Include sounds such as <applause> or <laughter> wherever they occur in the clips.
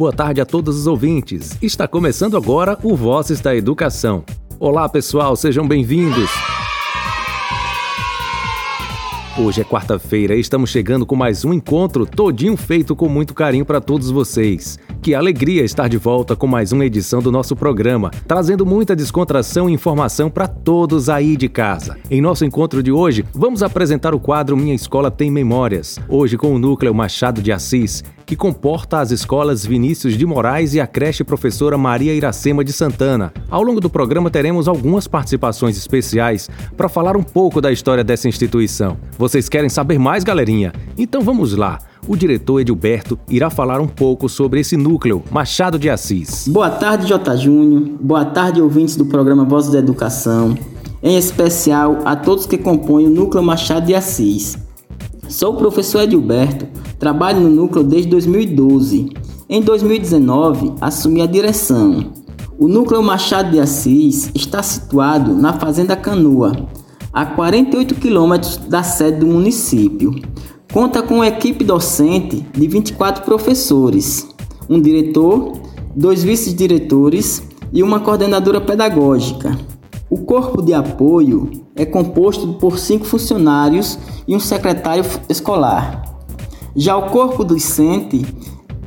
Boa tarde a todos os ouvintes. Está começando agora o Vozes da Educação. Olá, pessoal, sejam bem-vindos. Hoje é quarta-feira e estamos chegando com mais um encontro todinho feito com muito carinho para todos vocês. Que alegria estar de volta com mais uma edição do nosso programa, trazendo muita descontração e informação para todos aí de casa. Em nosso encontro de hoje, vamos apresentar o quadro Minha Escola Tem Memórias, hoje com o núcleo Machado de Assis, que comporta as escolas Vinícius de Moraes e a creche professora Maria Iracema de Santana. Ao longo do programa teremos algumas participações especiais para falar um pouco da história dessa instituição. Vocês querem saber mais, galerinha? Então vamos lá o diretor Edilberto irá falar um pouco sobre esse núcleo Machado de Assis. Boa tarde, J. Júnior. Boa tarde, ouvintes do programa Vozes da Educação. Em especial a todos que compõem o núcleo Machado de Assis. Sou o professor Edilberto, trabalho no núcleo desde 2012. Em 2019, assumi a direção. O núcleo Machado de Assis está situado na Fazenda Canoa, a 48 quilômetros da sede do município. Conta com uma equipe docente de 24 professores, um diretor, dois vice-diretores e uma coordenadora pedagógica. O corpo de apoio é composto por cinco funcionários e um secretário escolar. Já o corpo docente,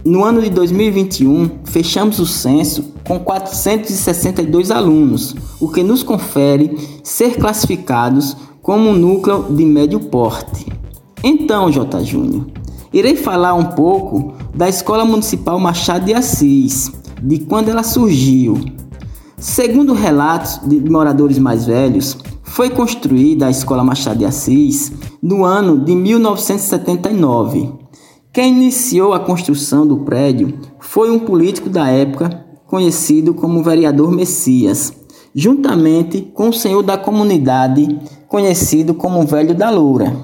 no ano de 2021, fechamos o censo com 462 alunos, o que nos confere ser classificados como um núcleo de médio porte. Então, J. Júnior, irei falar um pouco da Escola Municipal Machado de Assis, de quando ela surgiu. Segundo relatos de moradores mais velhos, foi construída a Escola Machado de Assis no ano de 1979. Quem iniciou a construção do prédio foi um político da época conhecido como vereador Messias, juntamente com o senhor da comunidade conhecido como Velho da Loura.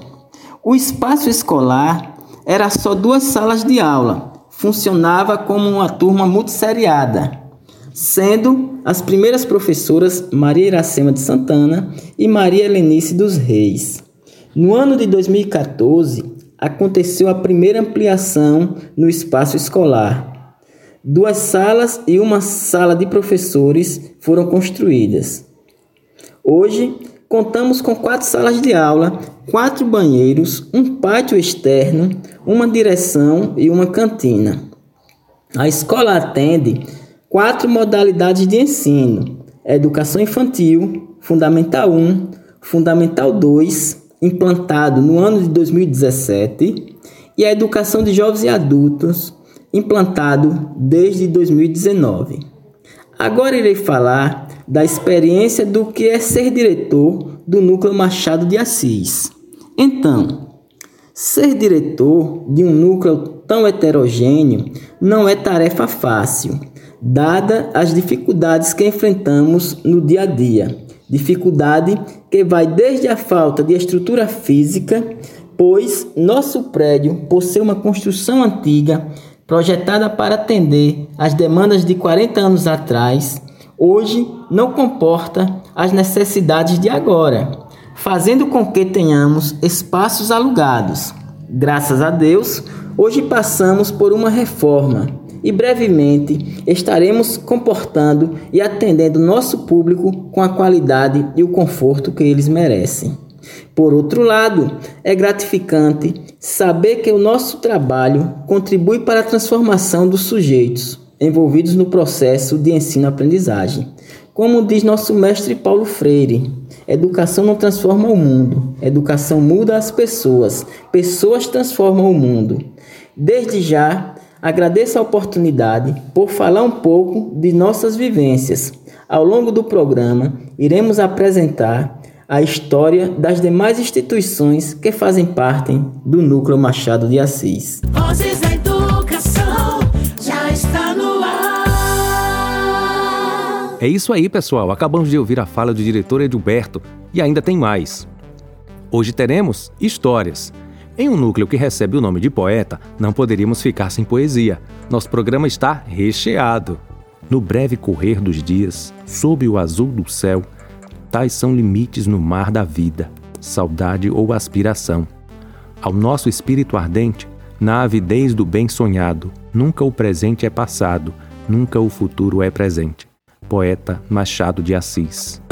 O espaço escolar era só duas salas de aula, funcionava como uma turma multisseriada, sendo as primeiras professoras Maria Iracema de Santana e Maria Helenice dos Reis. No ano de 2014, aconteceu a primeira ampliação no espaço escolar. Duas salas e uma sala de professores foram construídas. Hoje, Contamos com quatro salas de aula, quatro banheiros, um pátio externo, uma direção e uma cantina. A escola atende quatro modalidades de ensino: Educação Infantil, Fundamental 1, Fundamental 2, implantado no ano de 2017, e a Educação de Jovens e Adultos, implantado desde 2019. Agora irei falar da experiência do que é ser diretor do Núcleo Machado de Assis. Então, ser diretor de um núcleo tão heterogêneo não é tarefa fácil, dada as dificuldades que enfrentamos no dia a dia. Dificuldade que vai desde a falta de estrutura física, pois nosso prédio, por ser uma construção antiga, projetada para atender às demandas de 40 anos atrás, hoje não comporta as necessidades de agora, fazendo com que tenhamos espaços alugados. Graças a Deus, hoje passamos por uma reforma e brevemente estaremos comportando e atendendo nosso público com a qualidade e o conforto que eles merecem. Por outro lado, é gratificante saber que o nosso trabalho contribui para a transformação dos sujeitos envolvidos no processo de ensino-aprendizagem. Como diz nosso mestre Paulo Freire, educação não transforma o mundo, educação muda as pessoas, pessoas transformam o mundo. Desde já, agradeço a oportunidade por falar um pouco de nossas vivências. Ao longo do programa, iremos apresentar a história das demais instituições que fazem parte do Núcleo Machado de Assis. Vozes da Educação já está no ar. É isso aí, pessoal. Acabamos de ouvir a fala do diretor Edilberto e ainda tem mais. Hoje teremos histórias. Em um núcleo que recebe o nome de poeta, não poderíamos ficar sem poesia. Nosso programa está recheado. No breve correr dos dias, sob o azul do céu, tais são limites no mar da vida, saudade ou aspiração. Ao nosso espírito ardente, na avidez do bem sonhado, Nunca o presente é passado, nunca o futuro é presente. Poeta Machado de Assis.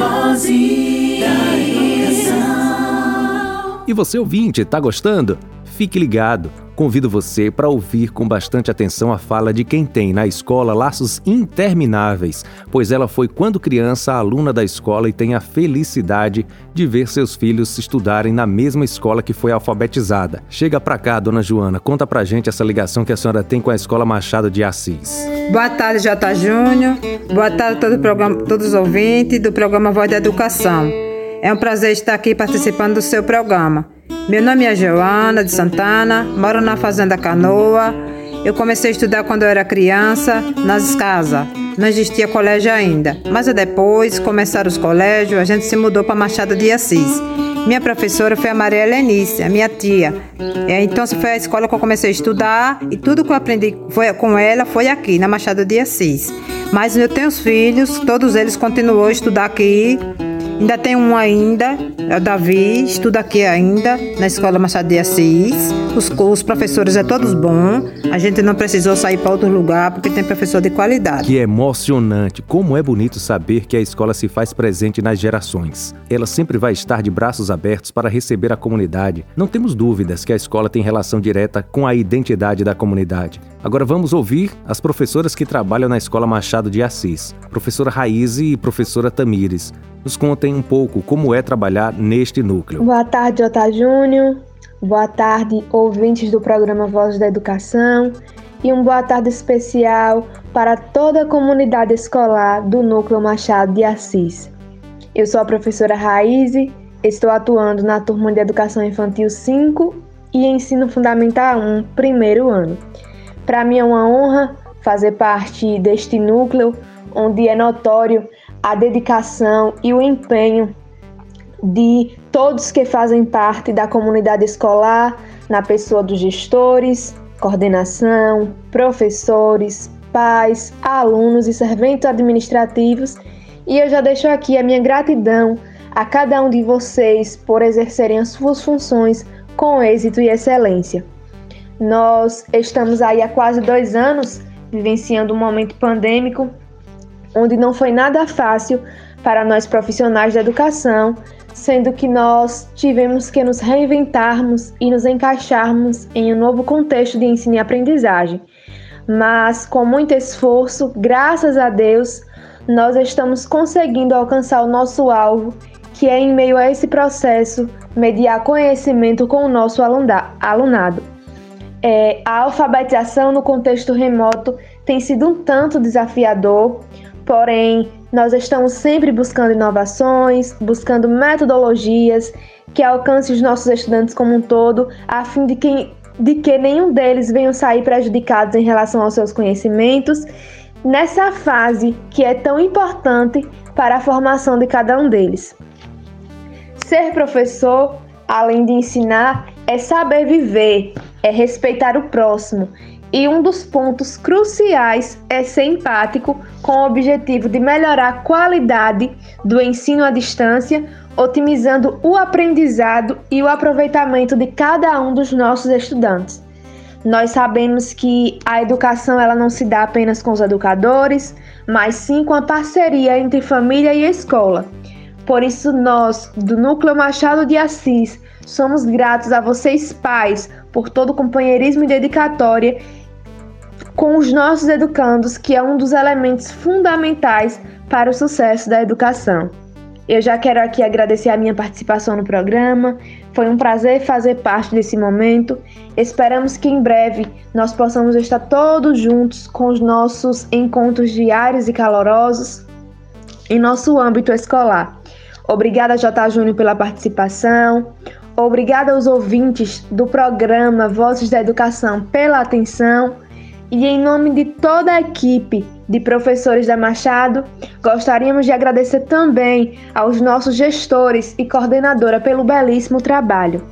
E você ouvinte, tá gostando? Fique ligado. Convido você para ouvir com bastante atenção a fala de quem tem na escola laços intermináveis, pois ela foi quando criança aluna da escola e tem a felicidade de ver seus filhos estudarem na mesma escola que foi alfabetizada. Chega pra cá, dona Joana, conta pra gente essa ligação que a senhora tem com a Escola Machado de Assis. Boa tarde, J. Júnior. Boa tarde a todo programa, todos os ouvintes do programa Voz da Educação. É um prazer estar aqui participando do seu programa. Meu nome é Joana de Santana, moro na Fazenda Canoa. Eu comecei a estudar quando eu era criança, nas casas. Não existia colégio ainda. Mas depois começaram os colégios, a gente se mudou para Machado de Assis. Minha professora foi a Maria Helenice, a minha tia. É, então foi a escola que eu comecei a estudar e tudo que eu aprendi foi, com ela foi aqui, na Machado de Assis. Mas eu tenho os filhos, todos eles continuam a estudar aqui Ainda tem um ainda, é o Davi, estuda aqui ainda, na Escola Machado de Assis. Os, os professores é todos bons. A gente não precisou sair para outro lugar porque tem professor de qualidade. Que emocionante! Como é bonito saber que a escola se faz presente nas gerações. Ela sempre vai estar de braços abertos para receber a comunidade. Não temos dúvidas que a escola tem relação direta com a identidade da comunidade. Agora vamos ouvir as professoras que trabalham na Escola Machado de Assis, professora Raiz e professora Tamires. Nos contem um pouco como é trabalhar neste núcleo. Boa tarde, Jota Júnior. Boa tarde, ouvintes do programa Voz da Educação. E uma boa tarde especial para toda a comunidade escolar do Núcleo Machado de Assis. Eu sou a professora Raiz, estou atuando na turma de Educação Infantil 5 e Ensino Fundamental 1, primeiro ano. Para mim é uma honra fazer parte deste núcleo, onde é notório a dedicação e o empenho de todos que fazem parte da comunidade escolar, na pessoa dos gestores, coordenação, professores, pais, alunos e serventes administrativos. E eu já deixo aqui a minha gratidão a cada um de vocês por exercerem as suas funções com êxito e excelência. Nós estamos aí há quase dois anos vivenciando um momento pandêmico onde não foi nada fácil para nós profissionais da educação, sendo que nós tivemos que nos reinventarmos e nos encaixarmos em um novo contexto de ensino e aprendizagem. Mas com muito esforço, graças a Deus, nós estamos conseguindo alcançar o nosso alvo, que é em meio a esse processo mediar conhecimento com o nosso alunado é, a alfabetização no contexto remoto tem sido um tanto desafiador, porém, nós estamos sempre buscando inovações, buscando metodologias que alcancem os nossos estudantes como um todo, a fim de que, de que nenhum deles venha sair prejudicados em relação aos seus conhecimentos, nessa fase que é tão importante para a formação de cada um deles. Ser professor, além de ensinar, é saber viver, é respeitar o próximo. E um dos pontos cruciais é ser empático com o objetivo de melhorar a qualidade do ensino à distância, otimizando o aprendizado e o aproveitamento de cada um dos nossos estudantes. Nós sabemos que a educação ela não se dá apenas com os educadores, mas sim com a parceria entre família e escola. Por isso nós, do Núcleo Machado de Assis, somos gratos a vocês pais por todo o companheirismo e dedicatória com os nossos educandos, que é um dos elementos fundamentais para o sucesso da educação. Eu já quero aqui agradecer a minha participação no programa. Foi um prazer fazer parte desse momento. Esperamos que em breve nós possamos estar todos juntos com os nossos encontros diários e calorosos em nosso âmbito escolar. Obrigada, J. Júnior, pela participação. Obrigada aos ouvintes do programa Vozes da Educação pela atenção e em nome de toda a equipe de professores da Machado, gostaríamos de agradecer também aos nossos gestores e coordenadora pelo belíssimo trabalho.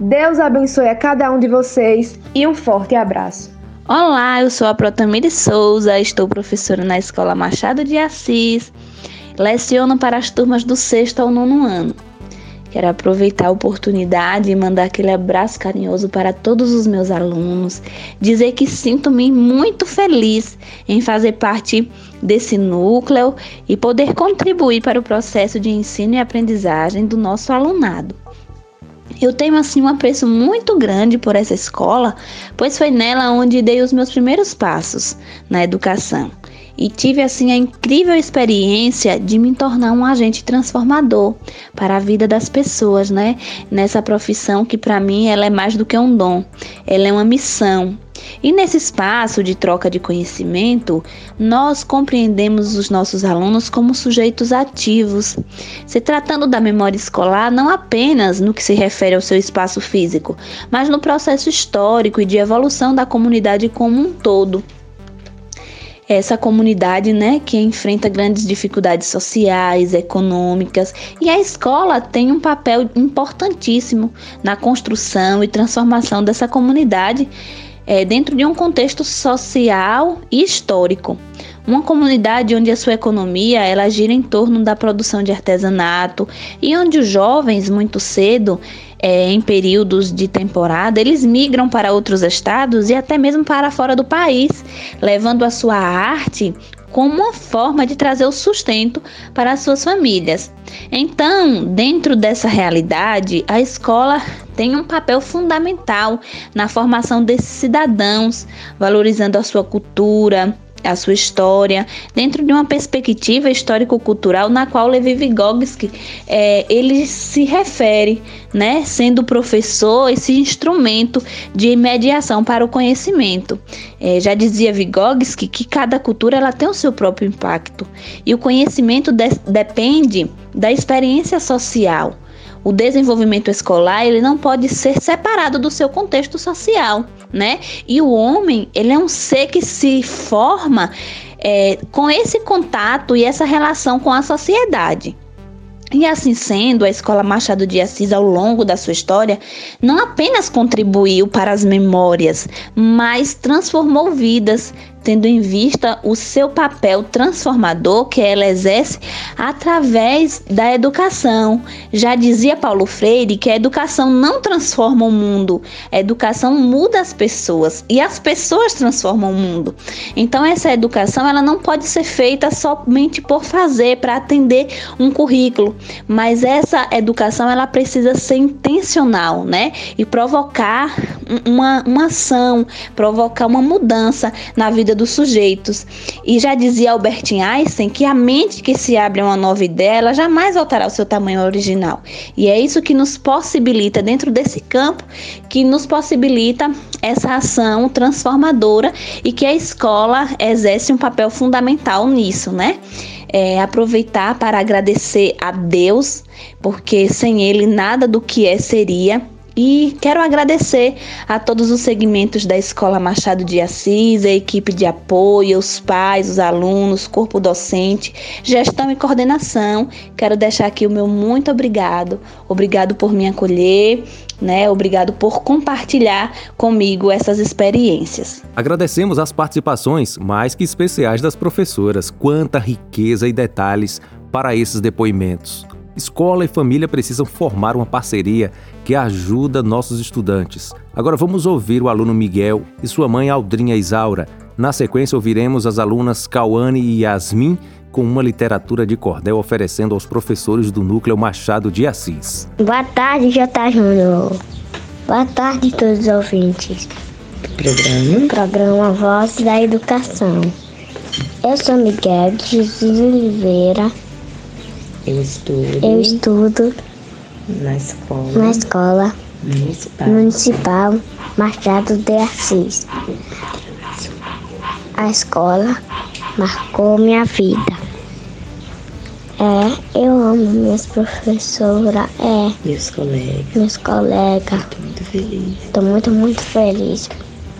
Deus abençoe a cada um de vocês e um forte abraço. Olá, eu sou a Protamiri Souza, estou professora na Escola Machado de Assis, leciono para as turmas do sexto ao nono ano. Quero aproveitar a oportunidade e mandar aquele abraço carinhoso para todos os meus alunos, dizer que sinto-me muito feliz em fazer parte desse núcleo e poder contribuir para o processo de ensino e aprendizagem do nosso alunado. Eu tenho assim um apreço muito grande por essa escola, pois foi nela onde dei os meus primeiros passos na educação e tive assim a incrível experiência de me tornar um agente transformador para a vida das pessoas, né? Nessa profissão que para mim ela é mais do que um dom, ela é uma missão. E nesse espaço de troca de conhecimento, nós compreendemos os nossos alunos como sujeitos ativos, se tratando da memória escolar não apenas no que se refere ao seu espaço físico, mas no processo histórico e de evolução da comunidade como um todo essa comunidade, né, que enfrenta grandes dificuldades sociais, econômicas, e a escola tem um papel importantíssimo na construção e transformação dessa comunidade é, dentro de um contexto social e histórico. Uma comunidade onde a sua economia ela gira em torno da produção de artesanato e onde os jovens muito cedo é, em períodos de temporada, eles migram para outros estados e até mesmo para fora do país, levando a sua arte como uma forma de trazer o sustento para as suas famílias. Então, dentro dessa realidade, a escola tem um papel fundamental na formação desses cidadãos, valorizando a sua cultura, a sua história, dentro de uma perspectiva histórico-cultural na qual Levi Vygotsky é, ele se refere, né, sendo professor, esse instrumento de mediação para o conhecimento. É, já dizia Vygotsky que cada cultura ela tem o seu próprio impacto e o conhecimento de depende da experiência social. O desenvolvimento escolar ele não pode ser separado do seu contexto social, né? E o homem ele é um ser que se forma é, com esse contato e essa relação com a sociedade. E assim sendo, a Escola Machado de Assis, ao longo da sua história, não apenas contribuiu para as memórias, mas transformou vidas, tendo em vista o seu papel transformador que ela exerce através da educação. Já dizia Paulo Freire que a educação não transforma o mundo, a educação muda as pessoas e as pessoas transformam o mundo. Então essa educação ela não pode ser feita somente por fazer para atender um currículo, mas essa educação ela precisa ser intencional, né? E provocar uma, uma ação, provocar uma mudança na vida dos sujeitos. E já dizia Albert Einstein que a mente que se abre a uma nova ideia, ela jamais voltará ao seu tamanho original. E é isso que nos possibilita, dentro desse campo, que nos possibilita essa ação transformadora e que a escola exerce um papel fundamental nisso, né? É, aproveitar para agradecer a Deus, porque sem Ele nada do que é seria. E quero agradecer a todos os segmentos da Escola Machado de Assis, a equipe de apoio, os pais, os alunos, corpo docente, gestão e coordenação. Quero deixar aqui o meu muito obrigado. Obrigado por me acolher, né? Obrigado por compartilhar comigo essas experiências. Agradecemos as participações mais que especiais das professoras. Quanta riqueza e detalhes para esses depoimentos. Escola e família precisam formar uma parceria que ajuda nossos estudantes. Agora vamos ouvir o aluno Miguel e sua mãe Aldrinha Isaura. Na sequência, ouviremos as alunas Cauane e Yasmin com uma literatura de cordel oferecendo aos professores do Núcleo Machado de Assis. Boa tarde, J. Júnior. Boa tarde, todos os ouvintes. Programa. Programa Voz da Educação. Eu sou Miguel de Jesus Oliveira Eu estudo Eu estudo na escola na escola municipal. municipal Machado de Assis. A escola marcou minha vida. É, eu amo minhas professoras, é, Meus colegas. meus colegas. Estou muito feliz Estou muito, muito feliz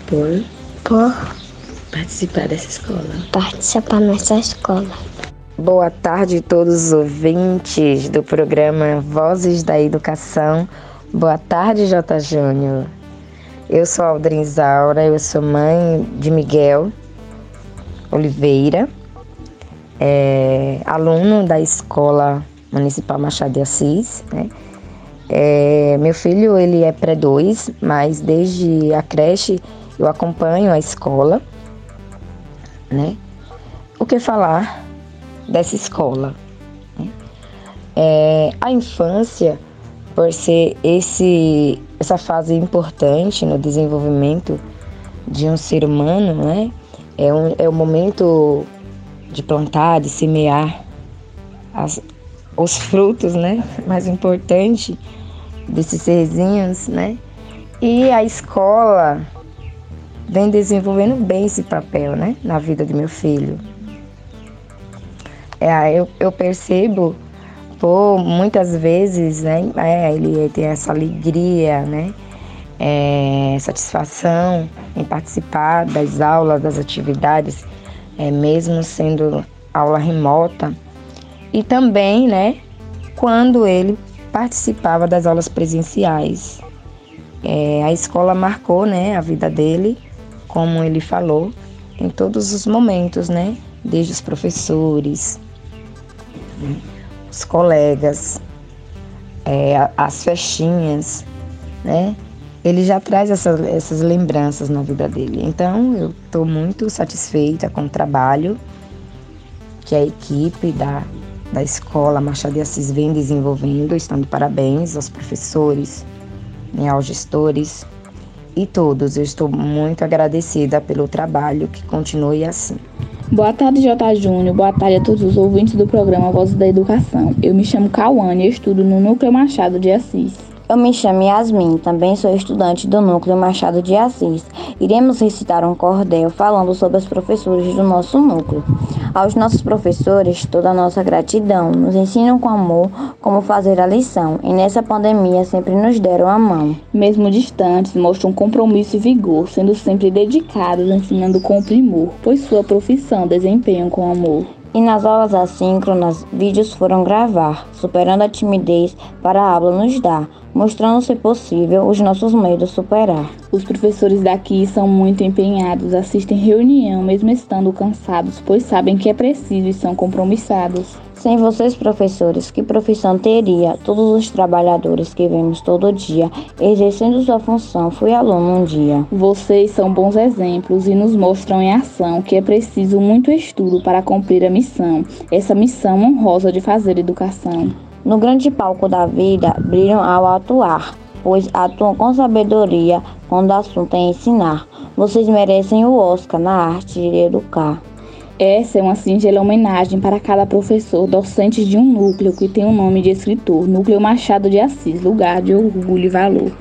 por por participar dessa escola. participar nessa escola. Boa tarde a todos os ouvintes do programa Vozes da Educação. Boa tarde, J. Júnior. Eu sou Aldrin Isaura, eu sou mãe de Miguel Oliveira, é, aluno da Escola Municipal Machado de Assis. né? É, meu filho ele é pré-2, mas desde a creche eu acompanho a escola, né? O que falar dessa escola? né? É, a infância, por ser esse, essa fase importante no desenvolvimento de um ser humano, né? É, um, é o momento de plantar, de semear as, os frutos, né? <laughs> Mais importante desses serzinhos, né? E a escola vem desenvolvendo bem esse papel, né? Na vida do meu filho. É, eu, eu percebo, por muitas vezes, né? É, ele tem essa alegria, né? É, satisfação em participar das aulas, das atividades, é, mesmo sendo aula remota. E também, né? Quando ele participava das aulas presenciais. É, a escola marcou né, a vida dele, como ele falou, em todos os momentos, né? Desde os professores, os colegas, é, as festinhas, né? Ele já traz essas, essas lembranças na vida dele. Então, eu estou muito satisfeita com o trabalho que a equipe da da escola Machado de Assis vem desenvolvendo, estão de parabéns aos professores, né, aos gestores e todos. Eu estou muito agradecida pelo trabalho que continue assim. Boa tarde, J. Júnior. Boa tarde a todos os ouvintes do programa Vozes da Educação. Eu me chamo Cauane e estudo no Núcleo Machado de Assis. Eu me chamo Yasmin, também sou estudante do Núcleo Machado de Assis. Iremos recitar um cordel falando sobre os professores do nosso núcleo. Aos nossos professores, toda a nossa gratidão. Nos ensinam com amor como fazer a lição e nessa pandemia sempre nos deram a mão. Mesmo distantes, mostram compromisso e vigor, sendo sempre dedicados, ensinando com primor, pois sua profissão desempenham com amor. E nas aulas assíncronas, vídeos foram gravar, superando a timidez para a aula nos dar, mostrando ser possível os nossos medos superar. Os professores daqui são muito empenhados, assistem reunião mesmo estando cansados, pois sabem que é preciso e são compromissados. Sem vocês, professores, que profissão teria todos os trabalhadores que vemos todo dia exercendo sua função? Fui aluno um dia. Vocês são bons exemplos e nos mostram em ação que é preciso muito estudo para cumprir a missão, essa missão honrosa de fazer educação. No grande palco da vida, brilham ao atuar, pois atuam com sabedoria quando o assunto é ensinar. Vocês merecem o Oscar na arte de educar. Essa é uma singela homenagem para cada professor docente de um núcleo que tem o nome de escritor, Núcleo Machado de Assis, lugar de orgulho e valor.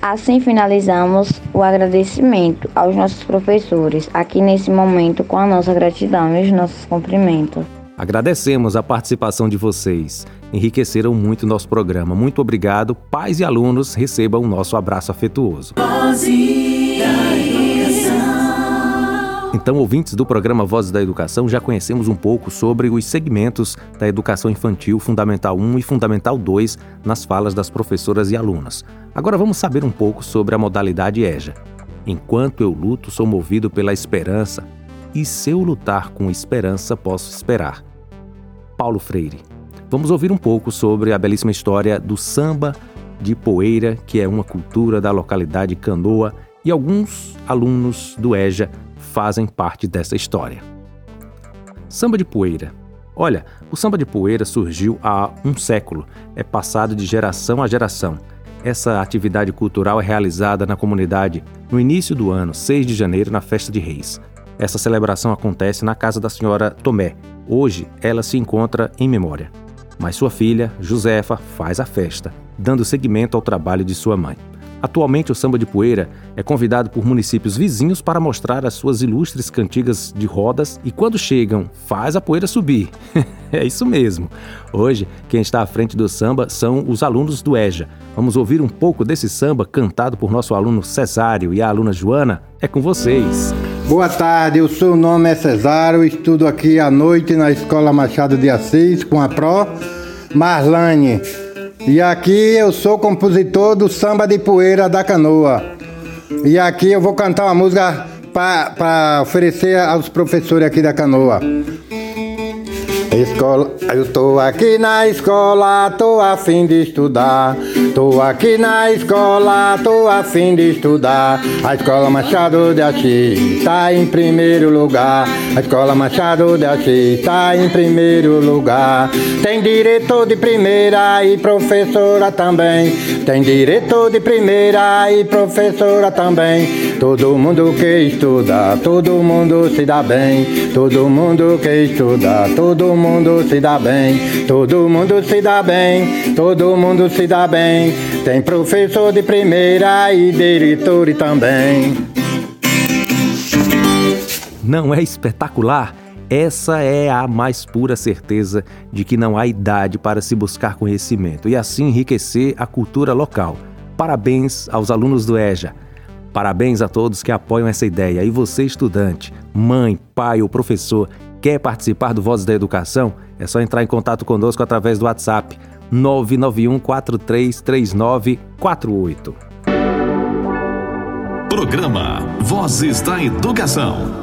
Assim finalizamos o agradecimento aos nossos professores, aqui nesse momento com a nossa gratidão e os nossos cumprimentos. Agradecemos a participação de vocês. Enriqueceram muito o nosso programa. Muito obrigado. Pais e alunos recebam o nosso abraço afetuoso. Então, ouvintes do programa Vozes da Educação, já conhecemos um pouco sobre os segmentos da educação infantil Fundamental 1 e Fundamental 2 nas falas das professoras e alunas. Agora vamos saber um pouco sobre a modalidade EJA. Enquanto eu luto, sou movido pela esperança, e se eu lutar com esperança, posso esperar. Paulo Freire. Vamos ouvir um pouco sobre a belíssima história do samba de poeira, que é uma cultura da localidade Canoa, e alguns alunos do EJA fazem parte dessa história. Samba de poeira. Olha, o samba de poeira surgiu há um século, é passado de geração a geração. Essa atividade cultural é realizada na comunidade no início do ano, 6 de janeiro, na Festa de Reis. Essa celebração acontece na casa da senhora Tomé. Hoje ela se encontra em memória. Mas sua filha, Josefa, faz a festa, dando seguimento ao trabalho de sua mãe. Atualmente, o samba de poeira é convidado por municípios vizinhos para mostrar as suas ilustres cantigas de rodas e, quando chegam, faz a poeira subir. <laughs> é isso mesmo. Hoje, quem está à frente do samba são os alunos do EJA. Vamos ouvir um pouco desse samba cantado por nosso aluno Cesário e a aluna Joana? É com vocês. Boa tarde, o seu nome é Cesário, estudo aqui à noite na Escola Machado de Assis com a Pro Marlane. E aqui eu sou compositor do Samba de Poeira da Canoa. E aqui eu vou cantar uma música para oferecer aos professores aqui da Canoa. Escola, eu tô aqui na escola, tô a fim de estudar. Tô aqui na escola, tô a fim de estudar. A escola Machado de Assis está em primeiro lugar. A escola Machado de Assis está em primeiro lugar. Tem diretor de primeira e professora também. Tem diretor de primeira e professora também. Todo mundo que estuda, todo mundo se dá bem. Todo mundo que estuda, todo mundo se dá bem. Todo mundo se dá bem, todo mundo se dá bem. Tem professor de primeira e diretor também. Não é espetacular? Essa é a mais pura certeza de que não há idade para se buscar conhecimento e assim enriquecer a cultura local. Parabéns aos alunos do EJA. Parabéns a todos que apoiam essa ideia. E você, estudante, mãe, pai ou professor, quer participar do Vozes da Educação? É só entrar em contato conosco através do WhatsApp 991 433948. Programa Vozes da Educação.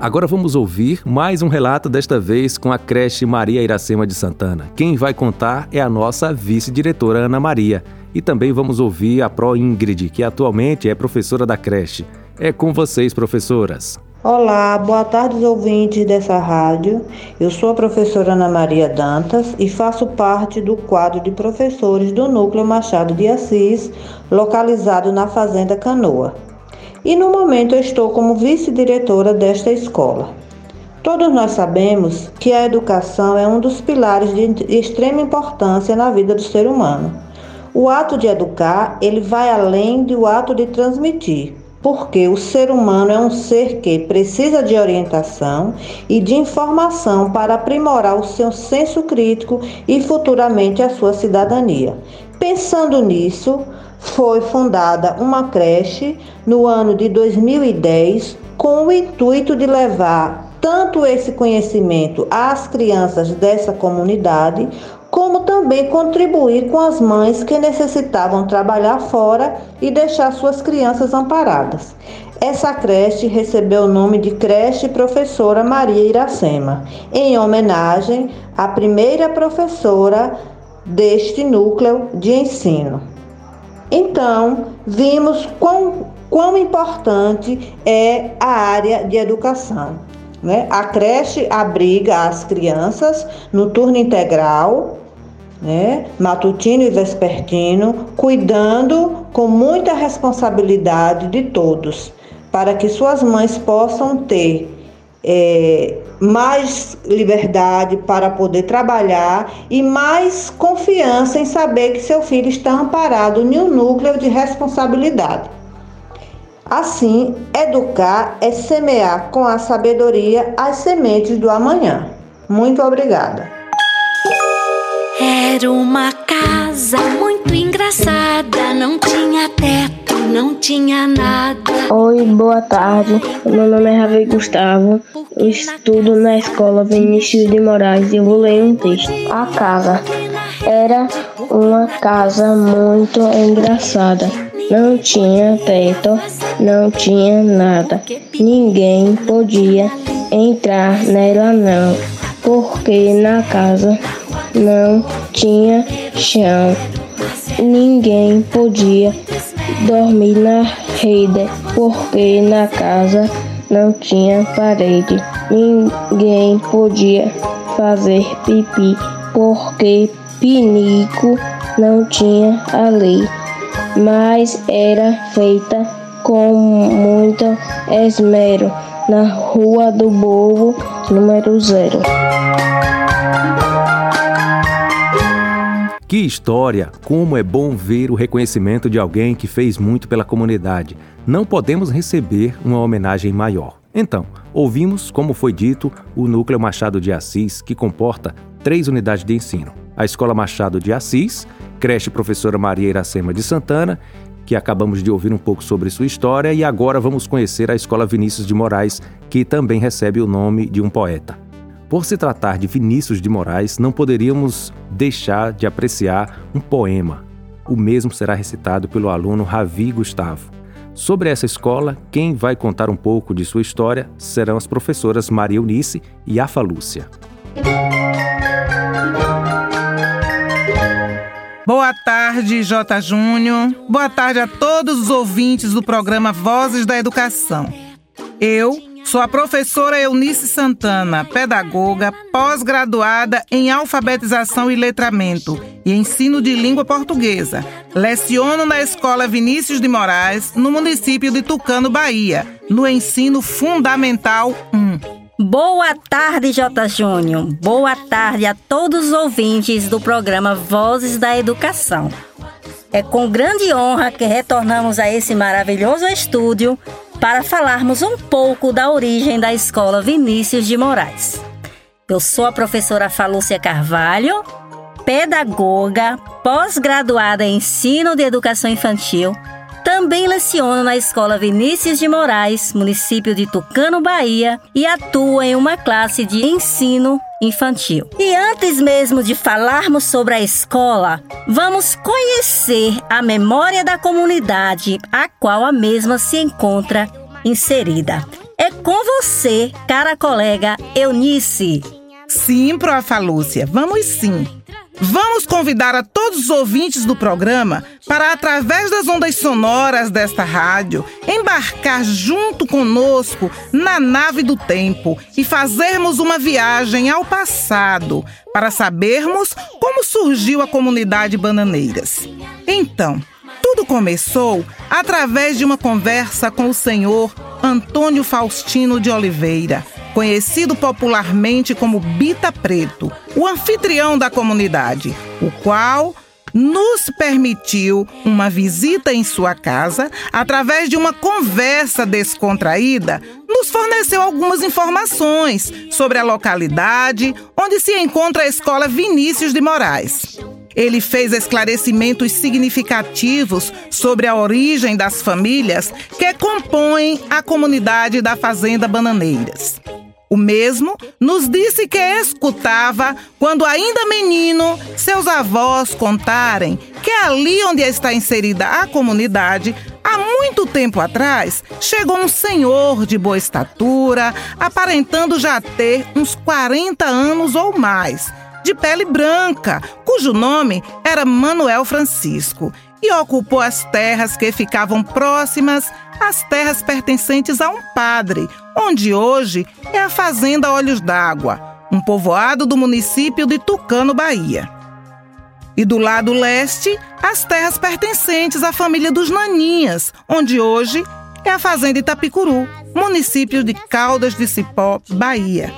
Agora vamos ouvir mais um relato, desta vez com a creche Maria Iracema de Santana. Quem vai contar é a nossa vice-diretora Ana Maria. E também vamos ouvir a Pro Ingrid, que atualmente é professora da creche. É com vocês, professoras. Olá, boa tarde ouvintes dessa rádio. Eu sou a professora Ana Maria Dantas e faço parte do quadro de professores do Núcleo Machado de Assis, localizado na Fazenda Canoa. E no momento eu estou como vice-diretora desta escola. Todos nós sabemos que a educação é um dos pilares de extrema importância na vida do ser humano. O ato de educar, ele vai além do ato de transmitir, porque o ser humano é um ser que precisa de orientação e de informação para aprimorar o seu senso crítico e futuramente a sua cidadania. Pensando nisso, foi fundada uma creche no ano de 2010 com o intuito de levar tanto esse conhecimento às crianças dessa comunidade, como também contribuir com as mães que necessitavam trabalhar fora e deixar suas crianças amparadas. Essa creche recebeu o nome de Creche Professora Maria Iracema, em homenagem à primeira professora deste núcleo de ensino. Então, vimos quão, quão importante é a área de educação. Né? A creche abriga as crianças no turno integral, né? matutino e vespertino, cuidando com muita responsabilidade de todos, para que suas mães possam ter é, mais liberdade para poder trabalhar e mais confiança em saber que seu filho está amparado em um núcleo de responsabilidade. Assim, educar é semear com a sabedoria as sementes do amanhã. Muito obrigada. Era uma casa muito engraçada, não tinha teto, não tinha nada. Oi, boa tarde. Meu nome é Ravi Gustavo. Eu estudo na escola Vinícius de Moraes e eu vou ler um texto. A casa era uma casa muito engraçada. Não tinha teto, não tinha nada. Ninguém podia entrar nela não, porque na casa não tinha chão. Ninguém podia dormir na rede, porque na casa não tinha parede. Ninguém podia fazer pipi, porque pinico não tinha ali mas era feita com muito esmero na Rua do Bovo, número zero. Que história! Como é bom ver o reconhecimento de alguém que fez muito pela comunidade. Não podemos receber uma homenagem maior. Então, ouvimos, como foi dito, o Núcleo Machado de Assis, que comporta três unidades de ensino: a Escola Machado de Assis, creche Professora Maria Iracema de Santana, que acabamos de ouvir um pouco sobre sua história, e agora vamos conhecer a Escola Vinícius de Moraes, que também recebe o nome de um poeta. Por se tratar de Vinícius de Moraes, não poderíamos deixar de apreciar um poema. O mesmo será recitado pelo aluno Ravi Gustavo. Sobre essa escola, quem vai contar um pouco de sua história serão as professoras Maria Eunice e Afa Lúcia. Boa tarde, J. Júnior. Boa tarde a todos os ouvintes do programa Vozes da Educação. Eu sou a professora Eunice Santana, pedagoga, pós-graduada em alfabetização e letramento e ensino de língua portuguesa. Leciono na Escola Vinícius de Moraes, no município de Tucano, Bahia, no ensino fundamental 1. Boa tarde, J. Júnior. Boa tarde a todos os ouvintes do programa Vozes da Educação. É com grande honra que retornamos a esse maravilhoso estúdio para falarmos um pouco da origem da Escola Vinícius de Moraes. Eu sou a professora Falúcia Carvalho, pedagoga, pós-graduada em ensino de educação infantil também leciona na Escola Vinícius de Moraes, município de Tucano, Bahia, e atua em uma classe de ensino infantil. E antes mesmo de falarmos sobre a escola, vamos conhecer a memória da comunidade a qual a mesma se encontra inserida. É com você, cara colega Eunice. Sim, Profa Lúcia, vamos sim. Vamos convidar a todos os ouvintes do programa para, através das ondas sonoras desta rádio, embarcar junto conosco na nave do tempo e fazermos uma viagem ao passado para sabermos como surgiu a comunidade Bananeiras. Então, tudo começou através de uma conversa com o senhor Antônio Faustino de Oliveira conhecido popularmente como Bita Preto, o anfitrião da comunidade, o qual nos permitiu uma visita em sua casa através de uma conversa descontraída, nos forneceu algumas informações sobre a localidade onde se encontra a Escola Vinícius de Moraes. Ele fez esclarecimentos significativos sobre a origem das famílias que compõem a comunidade da Fazenda Bananeiras. O mesmo nos disse que escutava, quando ainda menino, seus avós contarem que ali onde está inserida a comunidade, há muito tempo atrás, chegou um senhor de boa estatura, aparentando já ter uns 40 anos ou mais, de pele branca, cujo nome era Manuel Francisco, e ocupou as terras que ficavam próximas às terras pertencentes a um padre, onde hoje é a Fazenda Olhos d'Água, um povoado do município de Tucano, Bahia. E do lado leste, as terras pertencentes à família dos Naninhas, onde hoje é a Fazenda Itapicuru, município de Caldas de Cipó, Bahia.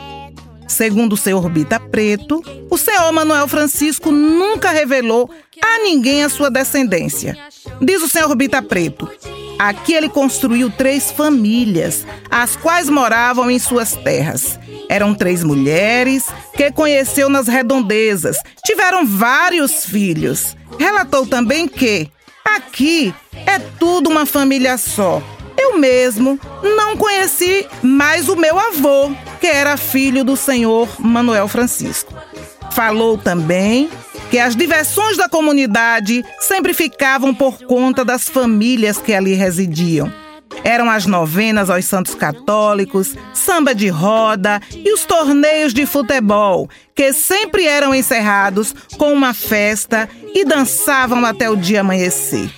Segundo o senhor Bita Preto, o senhor Manuel Francisco nunca revelou a ninguém a sua descendência. Diz o senhor Bita Preto, Aqui ele construiu três famílias, as quais moravam em suas terras. Eram três mulheres que conheceu nas redondezas. Tiveram vários filhos. Relatou também que aqui é tudo uma família só. Eu mesmo não conheci mais o meu avô, que era filho do senhor Manuel Francisco. Falou também que as diversões da comunidade sempre ficavam por conta das famílias que ali residiam. Eram as novenas aos santos católicos, samba de roda e os torneios de futebol, que sempre eram encerrados com uma festa e dançavam até o dia amanhecer.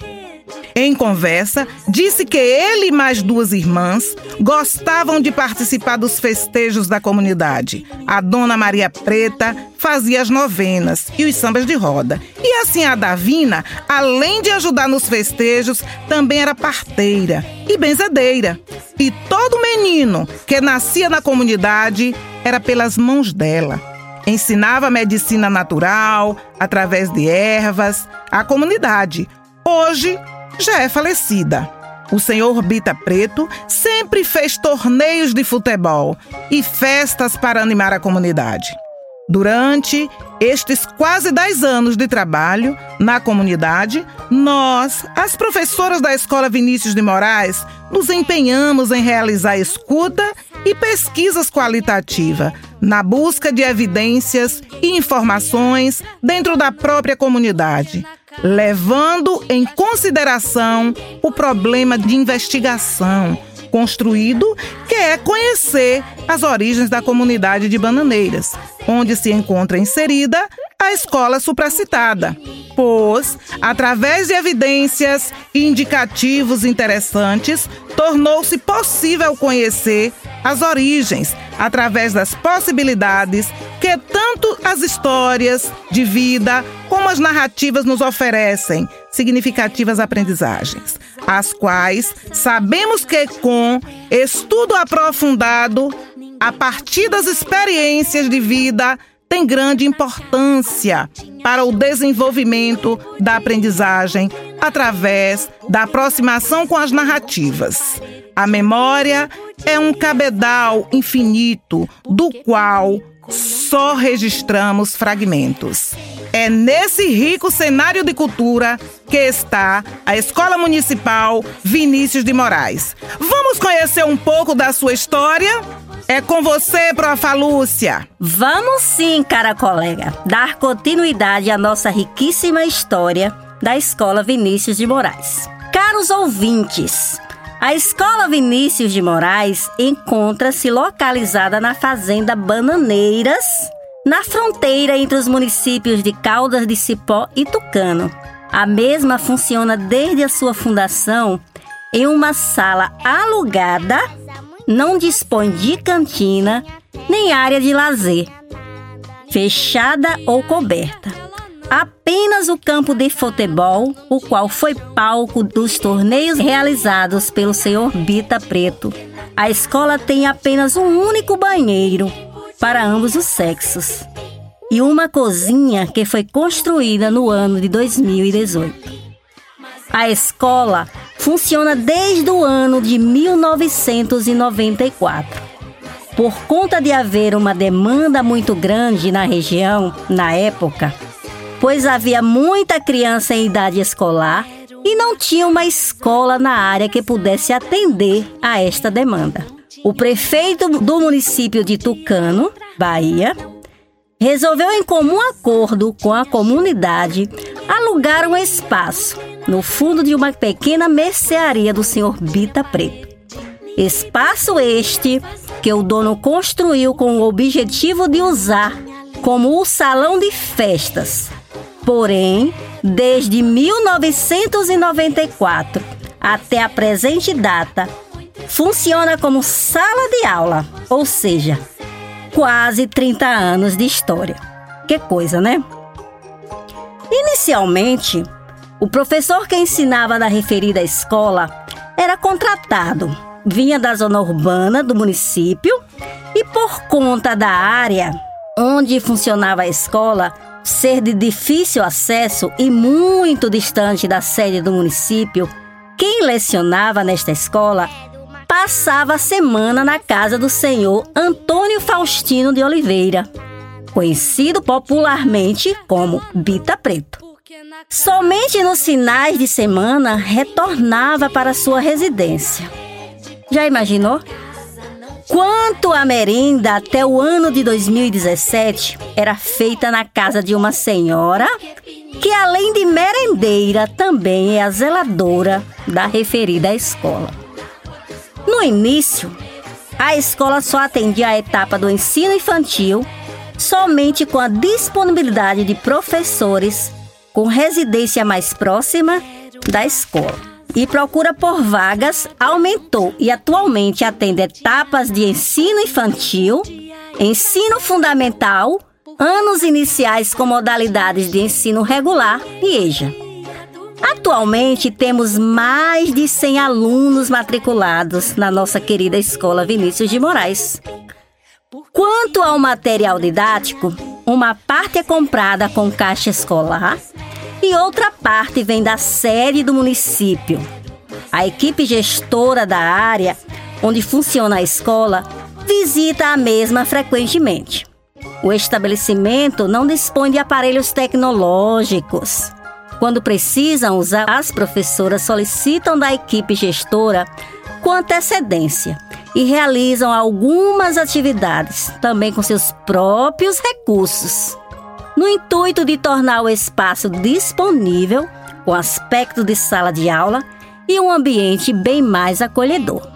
Em conversa, disse que ele e mais duas irmãs gostavam de participar dos festejos da comunidade. A dona Maria Preta fazia as novenas e os sambas de roda. E assim a Davina, além de ajudar nos festejos, também era parteira e benzedeira. E todo menino que nascia na comunidade era pelas mãos dela. Ensinava medicina natural através de ervas à comunidade. Hoje, já é falecida. O senhor Bita Preto sempre fez torneios de futebol e festas para animar a comunidade. Durante estes quase 10 anos de trabalho na comunidade, nós, as professoras da Escola Vinícius de Moraes, nos empenhamos em realizar escuta e pesquisas qualitativas na busca de evidências e informações dentro da própria comunidade, levando em consideração o problema de investigação construído, que é conhecer as origens da comunidade de Bananeiras, onde se encontra inserida a escola supracitada. pois, através de evidências e indicativos interessantes, tornou-se possível conhecer as origens através das possibilidades que tanto as histórias de vida como as narrativas nos oferecem significativas aprendizagens, as quais sabemos que com estudo aprofundado, a partir das experiências de vida, tem grande importância para o desenvolvimento da aprendizagem através da aproximação com as narrativas. A memória é um cabedal infinito do qual só registramos fragmentos. É nesse rico cenário de cultura que está a Escola Municipal Vinícius de Moraes. Vamos conhecer um pouco da sua história? É com você, Profa Lúcia. Vamos sim, cara colega, dar continuidade à nossa riquíssima história da Escola Vinícius de Moraes. Caros ouvintes, a Escola Vinícius de Moraes encontra-se localizada na Fazenda Bananeiras, na fronteira entre os municípios de Caldas de Cipó e Tucano. A mesma funciona desde a sua fundação em uma sala alugada não dispõe de cantina nem área de lazer, fechada ou coberta. Apenas o campo de futebol, o qual foi palco dos torneios realizados pelo senhor Bita Preto. A escola tem apenas um único banheiro para ambos os sexos e uma cozinha que foi construída no ano de 2018. A escola funciona desde o ano de 1994. Por conta de haver uma demanda muito grande na região na época, pois havia muita criança em idade escolar e não tinha uma escola na área que pudesse atender a esta demanda. O prefeito do município de Tucano, Bahia, resolveu em comum acordo com a comunidade alugar um espaço no fundo de uma pequena mercearia do senhor Bita Preto. Espaço este que o dono construiu com o objetivo de usar como o salão de festas. Porém, desde 1994 até a presente data, funciona como sala de aula, ou seja, quase 30 anos de história. Que coisa, né? Inicialmente, o professor que ensinava na referida escola era contratado, vinha da zona urbana do município e, por conta da área onde funcionava a escola ser de difícil acesso e muito distante da sede do município, quem lecionava nesta escola passava a semana na casa do senhor Antônio Faustino de Oliveira, conhecido popularmente como Bita Preto. Somente nos finais de semana retornava para sua residência. Já imaginou? Quanto a merenda até o ano de 2017 era feita na casa de uma senhora que, além de merendeira, também é a zeladora da referida escola. No início, a escola só atendia a etapa do ensino infantil somente com a disponibilidade de professores com residência mais próxima da escola. E procura por vagas aumentou e atualmente atende etapas de ensino infantil, ensino fundamental, anos iniciais com modalidades de ensino regular e EJA. Atualmente temos mais de 100 alunos matriculados na nossa querida escola Vinícius de Moraes. Quanto ao material didático, uma parte é comprada com caixa escolar e outra parte vem da sede do município. A equipe gestora da área onde funciona a escola visita a mesma frequentemente. O estabelecimento não dispõe de aparelhos tecnológicos. Quando precisam usar, as professoras solicitam da equipe gestora com antecedência e realizam algumas atividades, também com seus próprios recursos no intuito de tornar o espaço disponível, com aspecto de sala de aula e um ambiente bem mais acolhedor.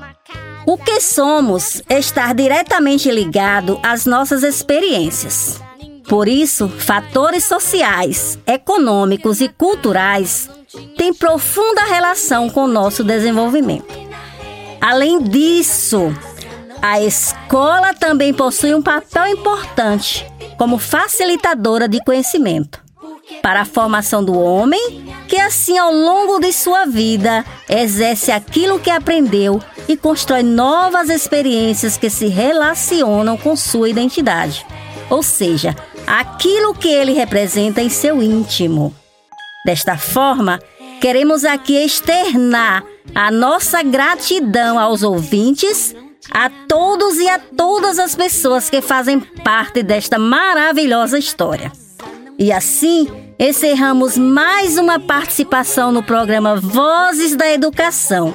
O que somos estar diretamente ligado às nossas experiências. Por isso, fatores sociais, econômicos e culturais têm profunda relação com o nosso desenvolvimento. Além disso, a escola também possui um papel importante como facilitadora de conhecimento para a formação do homem, que assim ao longo de sua vida exerce aquilo que aprendeu e constrói novas experiências que se relacionam com sua identidade, ou seja, aquilo que ele representa em seu íntimo. Desta forma, queremos aqui externar a nossa gratidão aos ouvintes, a todos e a todas as pessoas que fazem parte desta maravilhosa história. E assim, encerramos mais uma participação no programa Vozes da Educação,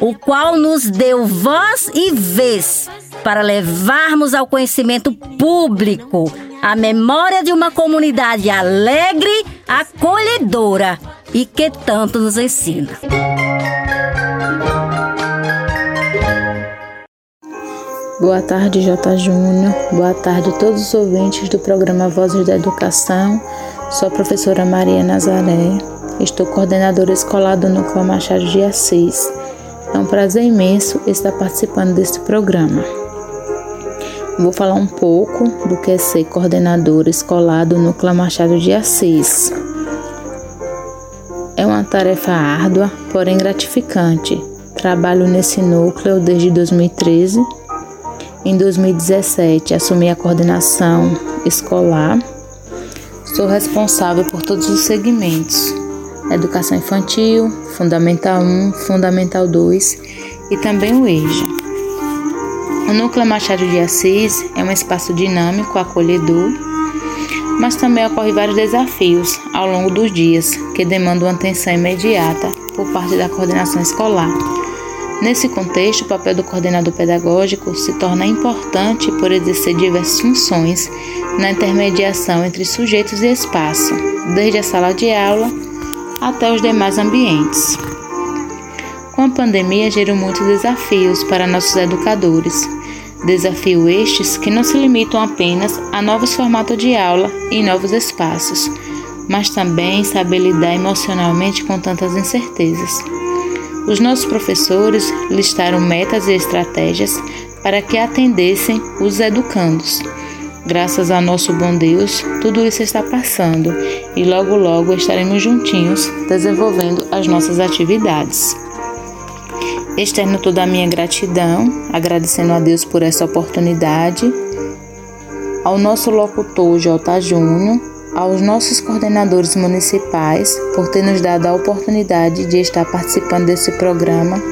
o qual nos deu voz e vez para levarmos ao conhecimento público a memória de uma comunidade alegre, acolhedora e que tanto nos ensina. Boa tarde, J. Júnior. Boa tarde a todos os ouvintes do programa Vozes da Educação. Sou a professora Maria Nazaré. Estou coordenadora escolar do Núcleo Machado de Assis. É um prazer imenso estar participando deste programa. Vou falar um pouco do que é ser coordenadora escolar do Núcleo Machado de Assis. Uma tarefa árdua, porém gratificante. Trabalho nesse núcleo desde 2013 em 2017, assumi a coordenação escolar. Sou responsável por todos os segmentos: Educação Infantil, Fundamental 1, Fundamental 2 e também o EJA. O Núcleo Machado de Assis é um espaço dinâmico, acolhedor, mas também ocorrem vários desafios ao longo dos dias que demandam atenção imediata por parte da coordenação escolar. Nesse contexto, o papel do coordenador pedagógico se torna importante por exercer diversas funções na intermediação entre sujeitos e espaço, desde a sala de aula até os demais ambientes. Com a pandemia, gerou muitos desafios para nossos educadores. Desafios estes que não se limitam apenas a novos formatos de aula e novos espaços, mas também saber lidar emocionalmente com tantas incertezas. Os nossos professores listaram metas e estratégias para que atendessem os educandos. Graças ao nosso bom Deus, tudo isso está passando e logo logo estaremos juntinhos desenvolvendo as nossas atividades. Externo toda a minha gratidão, agradecendo a Deus por essa oportunidade, ao nosso locutor J. Júnior, aos nossos coordenadores municipais por ter nos dado a oportunidade de estar participando desse programa,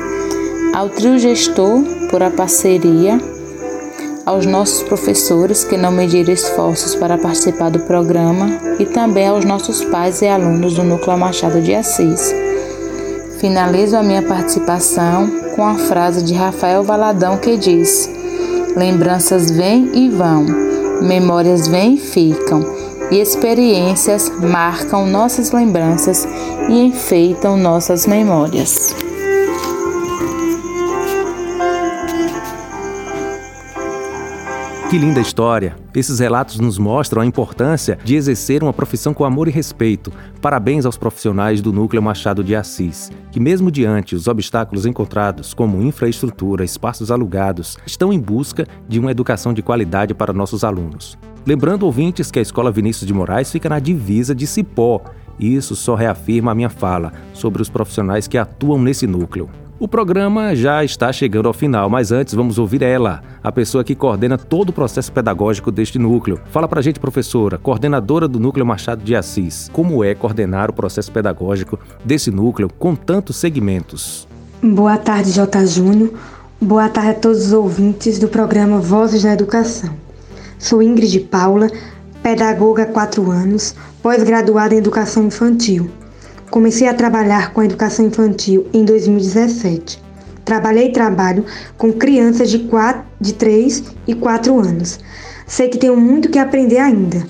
ao trio gestor por a parceria, aos nossos professores que não mediram esforços para participar do programa e também aos nossos pais e alunos do Núcleo Machado de Assis. Finalizo a minha participação com a frase de Rafael Valadão que diz: Lembranças vêm e vão, memórias vêm e ficam e experiências marcam nossas lembranças e enfeitam nossas memórias. Que linda história! Esses relatos nos mostram a importância de exercer uma profissão com amor e respeito. Parabéns aos profissionais do Núcleo Machado de Assis, que, mesmo diante os obstáculos encontrados, como infraestrutura, espaços alugados, estão em busca de uma educação de qualidade para nossos alunos. Lembrando, ouvintes, que a Escola Vinícius de Moraes fica na divisa de Cipó. Isso só reafirma a minha fala sobre os profissionais que atuam nesse núcleo. O programa já está chegando ao final, mas antes vamos ouvir ela, a pessoa que coordena todo o processo pedagógico deste núcleo. Fala pra gente, professora, coordenadora do Núcleo Machado de Assis, como é coordenar o processo pedagógico desse núcleo com tantos segmentos? Boa tarde, J. Júnior. Boa tarde a todos os ouvintes do programa Vozes da Educação. Sou Ingrid Paula, pedagoga há quatro anos, pós-graduada em Educação Infantil. Comecei a trabalhar com a educação infantil em 2017. Trabalhei e trabalho com crianças de, 4, de 3 e 4 anos. Sei que tenho muito que aprender ainda,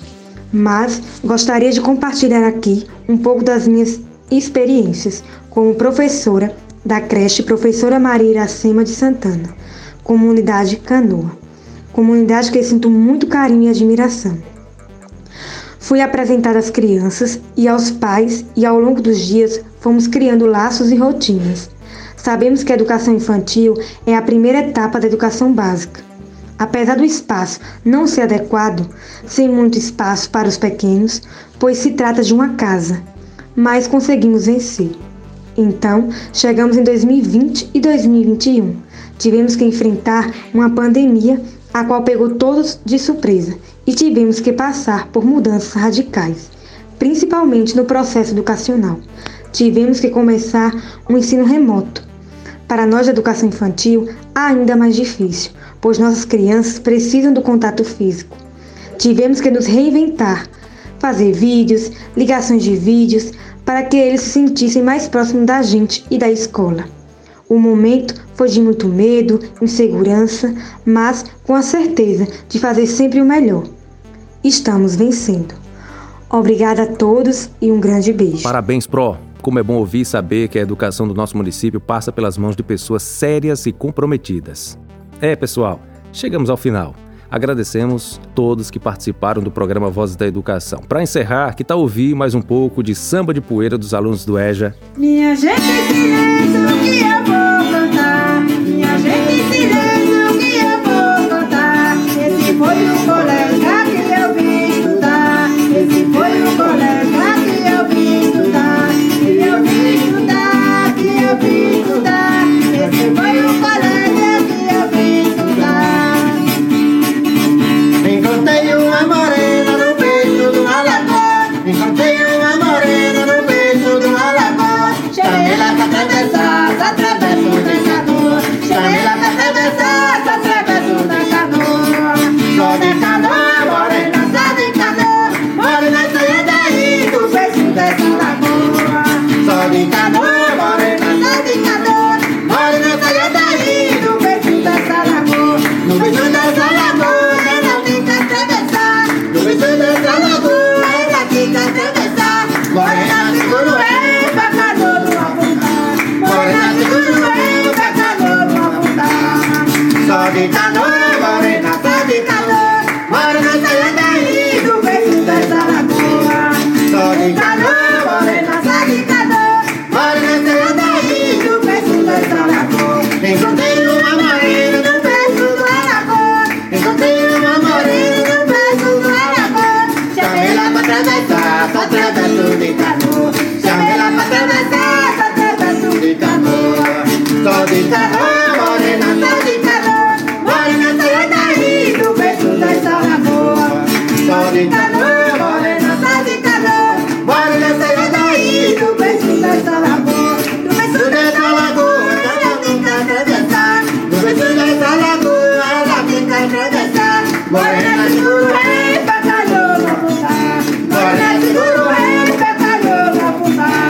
mas gostaria de compartilhar aqui um pouco das minhas experiências como professora da creche Professora Maria Iracema de Santana, comunidade Canoa comunidade que sinto muito carinho e admiração. Fui apresentada às crianças e aos pais, e ao longo dos dias fomos criando laços e rotinas. Sabemos que a educação infantil é a primeira etapa da educação básica. Apesar do espaço não ser adequado, sem muito espaço para os pequenos, pois se trata de uma casa, mas conseguimos vencer. Então, chegamos em 2020 e 2021. Tivemos que enfrentar uma pandemia a qual pegou todos de surpresa e tivemos que passar por mudanças radicais, principalmente no processo educacional. Tivemos que começar um ensino remoto. Para nós da educação infantil, ainda mais difícil, pois nossas crianças precisam do contato físico. Tivemos que nos reinventar, fazer vídeos, ligações de vídeos, para que eles se sentissem mais próximos da gente e da escola. O momento foi de muito medo, insegurança, mas com a certeza de fazer sempre o melhor. Estamos vencendo. Obrigada a todos e um grande beijo. Parabéns, Pro. Como é bom ouvir e saber que a educação do nosso município passa pelas mãos de pessoas sérias e comprometidas. É, pessoal, chegamos ao final. Agradecemos todos que participaram do programa Vozes da Educação. Para encerrar, que tal ouvir mais um pouco de samba de poeira dos alunos do EJA? Minha gente, silêncio que eu vou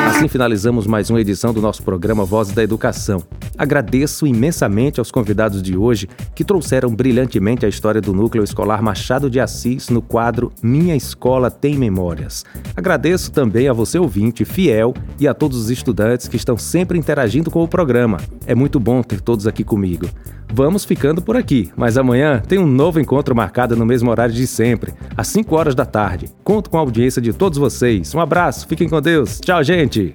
Assim finalizamos mais uma edição do nosso programa Vozes da Educação. Agradeço imensamente aos convidados de hoje que trouxeram brilhantemente a história do Núcleo Escolar Machado de Assis no quadro Minha Escola Tem Memórias. Agradeço também a você ouvinte fiel e a todos os estudantes que estão sempre interagindo com o programa. É muito bom ter todos aqui comigo. Vamos ficando por aqui, mas amanhã tem um novo encontro marcado no mesmo horário de sempre, às 5 horas da tarde. Conto com a audiência de todos vocês. Um abraço, fiquem com Deus. Tchau, gente!